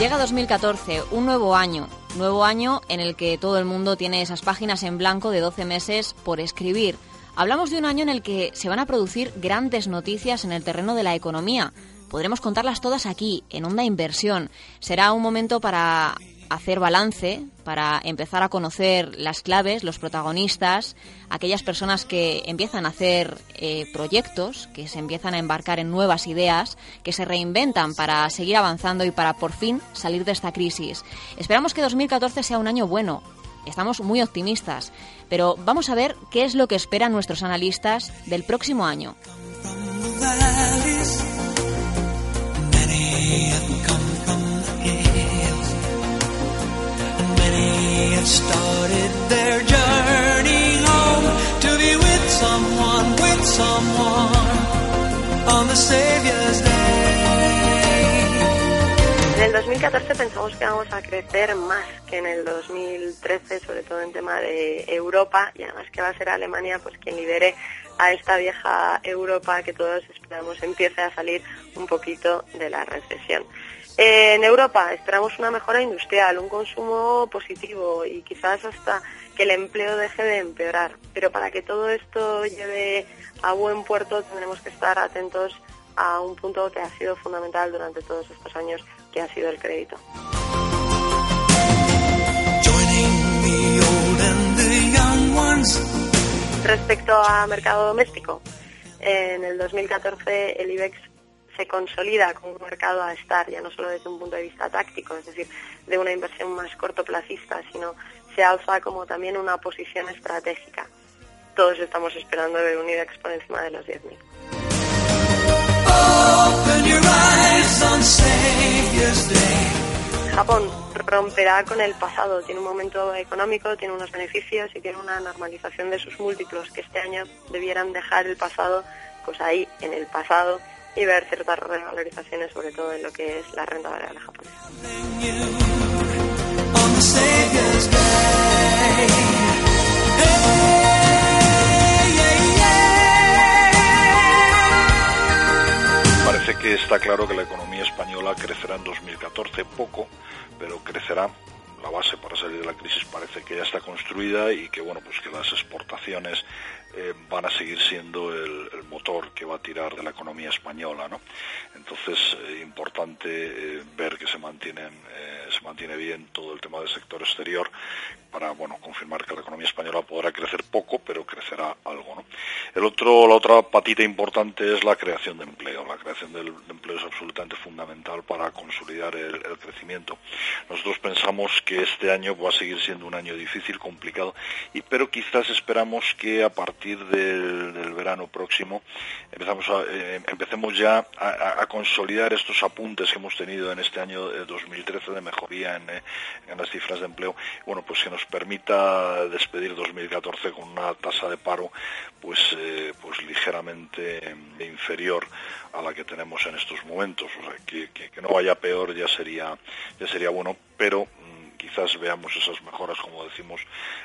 Llega 2014, un nuevo año, nuevo año en el que todo el mundo tiene esas páginas en blanco de 12 meses por escribir. Hablamos de un año en el que se van a producir grandes noticias en el terreno de la economía. Podremos contarlas todas aquí, en Onda Inversión. Será un momento para hacer balance, para empezar a conocer las claves, los protagonistas, aquellas personas que empiezan a hacer eh, proyectos, que se empiezan a embarcar en nuevas ideas, que se reinventan para seguir avanzando y para por fin salir de esta crisis. Esperamos que 2014 sea un año bueno. Estamos muy optimistas, pero vamos a ver qué es lo que esperan nuestros analistas del próximo año. En el 2014 pensamos que vamos a crecer más que en el 2013, sobre todo en tema de Europa, y además que va a ser Alemania pues quien lidere a esta vieja Europa que todos esperamos empiece a salir un poquito de la recesión. En Europa esperamos una mejora industrial, un consumo positivo y quizás hasta que el empleo deje de empeorar. Pero para que todo esto lleve a buen puerto tendremos que estar atentos a un punto que ha sido fundamental durante todos estos años, que ha sido el crédito. Respecto a mercado doméstico, en el 2014 el IBEX se consolida como un mercado a estar, ya no solo desde un punto de vista táctico, es decir, de una inversión más cortoplacista, sino se alza como también una posición estratégica. Todos estamos esperando ver un IBEX por encima de los 10.000. Japón romperá con el pasado, tiene un momento económico, tiene unos beneficios y tiene una normalización de sus múltiplos que este año debieran dejar el pasado pues ahí en el pasado y ver ciertas revalorizaciones, sobre todo en lo que es la renta variable japonesa. Que está claro que la economía española crecerá en 2014 poco, pero crecerá. La base para salir de la crisis parece que ya está construida y que bueno pues que las exportaciones eh, van a seguir siendo el, motor que va a tirar de la economía española, ¿no? Entonces, eh, importante eh, ver que se mantienen, se mantiene bien todo el tema del sector exterior para, bueno, confirmar que la economía española podrá crecer poco, pero crecerá algo, ¿no? El otro, la otra patita importante es la creación de empleo. La creación del empleo es absolutamente fundamental para consolidar el, crecimiento. Nosotros pensamos que este año va a seguir siendo un año difícil, complicado, y pero quizás esperamos que a partir partir del, verano próximo empezamos eh, empecemos ya a, consolidar estos apuntes que hemos tenido en este año 2013 de mejoría eh, en, las cifras de empleo, bueno, pues que nos permita despedir 2014 con una tasa de paro pues, eh, pues ligeramente inferior a la que tenemos en estos momentos, o sea, que, que no vaya peor ya sería, ya sería bueno, pero quizás veamos esas mejoras, como decimos,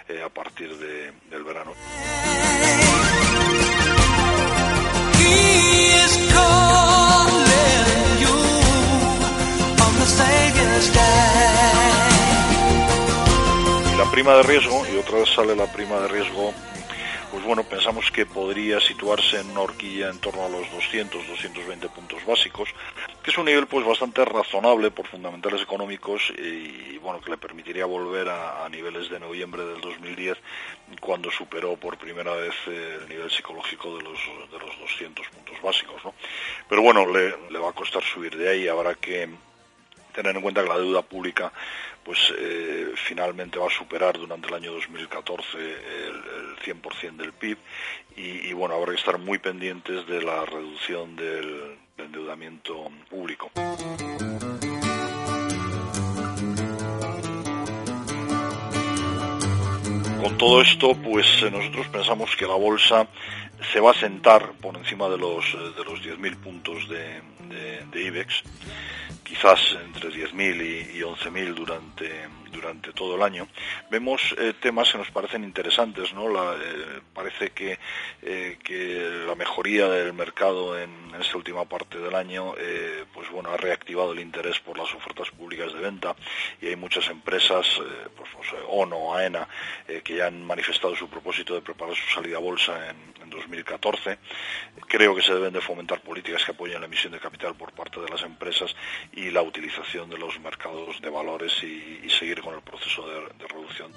eh, a partir de, del verano. Y la prima de riesgo, y otra vez sale la prima de riesgo pues bueno, pensamos que podría situarse en una horquilla en torno a los 200, 220 puntos básicos, que es un nivel pues bastante razonable por fundamentales económicos y, bueno, que le permitiría volver a, niveles de noviembre del 2010 cuando superó por primera vez eh, el nivel psicológico de los, de los 200 puntos básicos, ¿no? Pero bueno, le, le va a costar subir de ahí, habrá que tener en cuenta que la deuda pública pues eh, finalmente va a superar durante el año 2014 el, 100% del PIB y, bueno, habrá que estar muy pendientes de la reducción del, endeudamiento público. Con todo esto, pues eh, nosotros pensamos que la bolsa se va a sentar por encima de los, de los 10.000 puntos de, de, IBEX, quizás entre 10.000 y, y 11.000 durante, durante todo el año, vemos eh, temas que nos parecen interesantes, ¿no? Eh, parece que, eh, que, la mejoría del mercado en, esta última parte del año, pues bueno, ha reactivado el interés por las ofertas públicas de venta y hay muchas empresas, pues ONO, AENA, que ya han manifestado su propósito de preparar su salida a bolsa en, 2014. Creo que se deben de fomentar políticas que apoyen la emisión de capital por parte de las empresas y la utilización de los mercados de valores y, y seguir con el proceso de, reducción.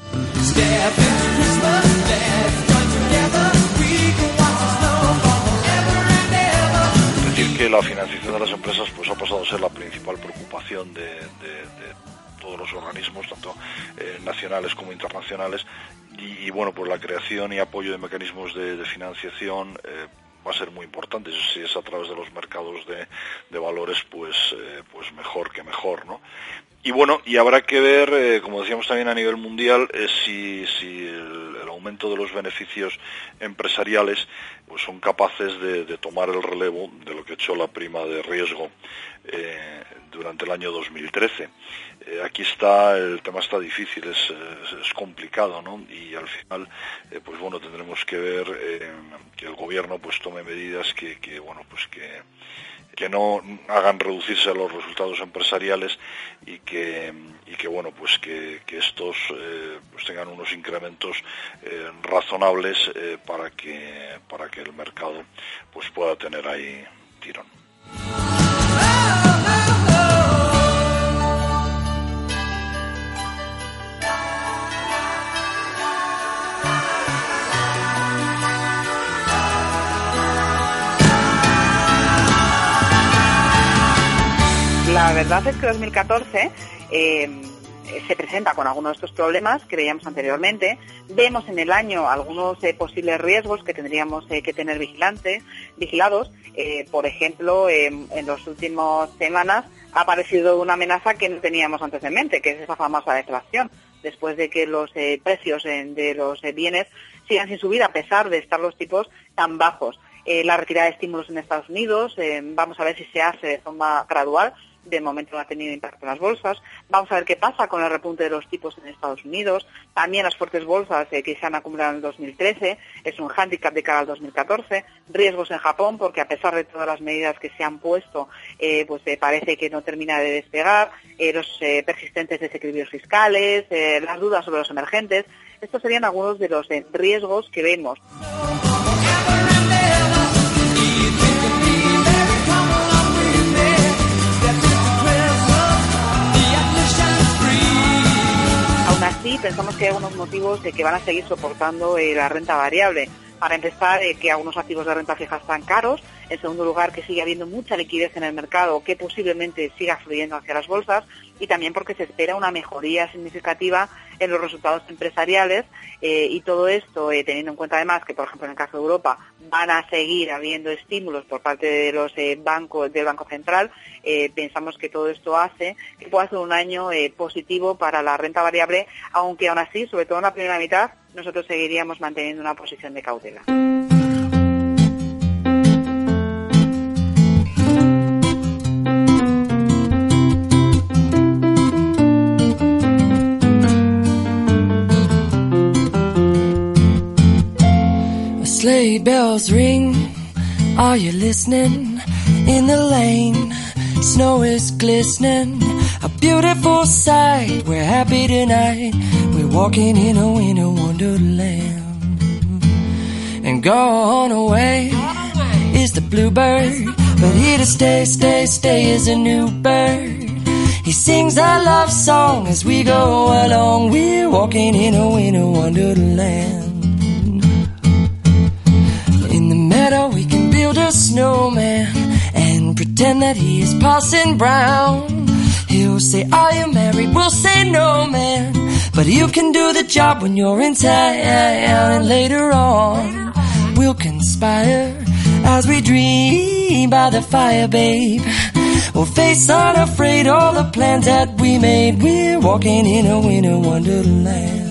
Decir que la financiación de las empresas pues ha pasado a ser la principal preocupación de, todos los organismos, tanto eh, nacionales como internacionales, y, bueno, pues la creación y apoyo de mecanismos de, financiación eh, va a ser muy importante. Si es a través de los mercados de, de valores, pues, eh, pues mejor que mejor, ¿no? Y bueno, y habrá que ver, eh, como decíamos también a nivel mundial, eh, si, si aumento de los beneficios empresariales pues son capaces de, tomar el relevo de lo que hecho la prima de riesgo eh, durante el año 2013. aquí está, el tema está difícil, es, complicado, ¿no? Y al final, pues bueno, tendremos que ver que el gobierno pues tome medidas que, que bueno, pues que que no hagan reducirse los resultados empresariales y que, y que bueno pues que, estos eh, pues tengan unos incrementos eh, razonables eh, para que para que el mercado pues pueda tener ahí tirón. la verdad es que 2014 eh, se presenta con algunos de estos problemas que veíamos anteriormente. Vemos en el año algunos eh, posibles riesgos que tendríamos eh, que tener vigilantes, vigilados. por ejemplo, en las últimas semanas ha aparecido una amenaza que no teníamos antes en mente, que es esa famosa deflación. Después de que los precios de los bienes sigan sin subir a pesar de estar los tipos tan bajos. la retirada de estímulos en Estados Unidos, vamos a ver si se hace de forma gradual, de momento no ha tenido impacto en las bolsas. Vamos a ver qué pasa con el repunte de los tipos en Estados Unidos. También las fuertes bolsas eh, que se han acumulado en el 2013 es un hándicap de cara al 2014. Riesgos en Japón porque a pesar de todas las medidas que se han puesto, eh, pues eh, parece que no termina de despegar. los persistentes desequilibrios fiscales, las dudas sobre los emergentes. Estos serían algunos de los riesgos que vemos. Así, pensamos que hay algunos motivos de que van a seguir soportando eh, la renta variable. Para empezar, eh, que algunos activos de renta fija están caros. En segundo lugar, que sigue habiendo mucha liquidez en el mercado que posiblemente siga fluyendo hacia las bolsas. Y también porque se espera una mejoría significativa en los resultados empresariales. Eh, y todo esto, teniendo en cuenta además que, por ejemplo, en el caso de Europa, van a seguir habiendo estímulos por parte de los bancos, del Banco Central. pensamos que todo esto hace que pueda ser un año positivo para la renta variable, aunque aún así, sobre todo en la primera mitad, nosotros seguiríamos manteniendo una posición de cautela. Bells ring, are you listening? In the lane, snow is glistening, a beautiful sight. We're happy tonight. We're walking in a winter wonderland. And gone away is the bluebird, but here to stay, stay, stay is a new bird. He sings a love song as we go along. We're walking in a winter wonderland. Meadow, we can build a snowman and pretend that he is passing brown. He'll say, Are you married? We'll say, No, man. But you can do the job when you're in town. And later on, we'll conspire as we dream by the fire, babe. We'll face unafraid all the plans that we made. We're walking in a winter wonderland.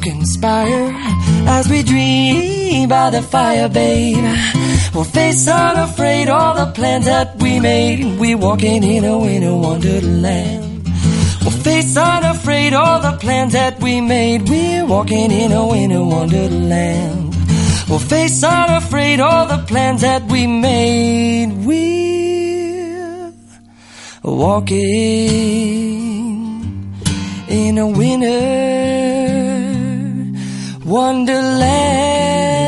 Conspire as we dream by the fire, babe. We'll face unafraid all the plans that we made. We're walking in a winter wonderland. We'll face unafraid all the plans that we made. We're walking in a winter wonderland. We'll face unafraid all the plans that we made. We're walking in a winter Wonderland.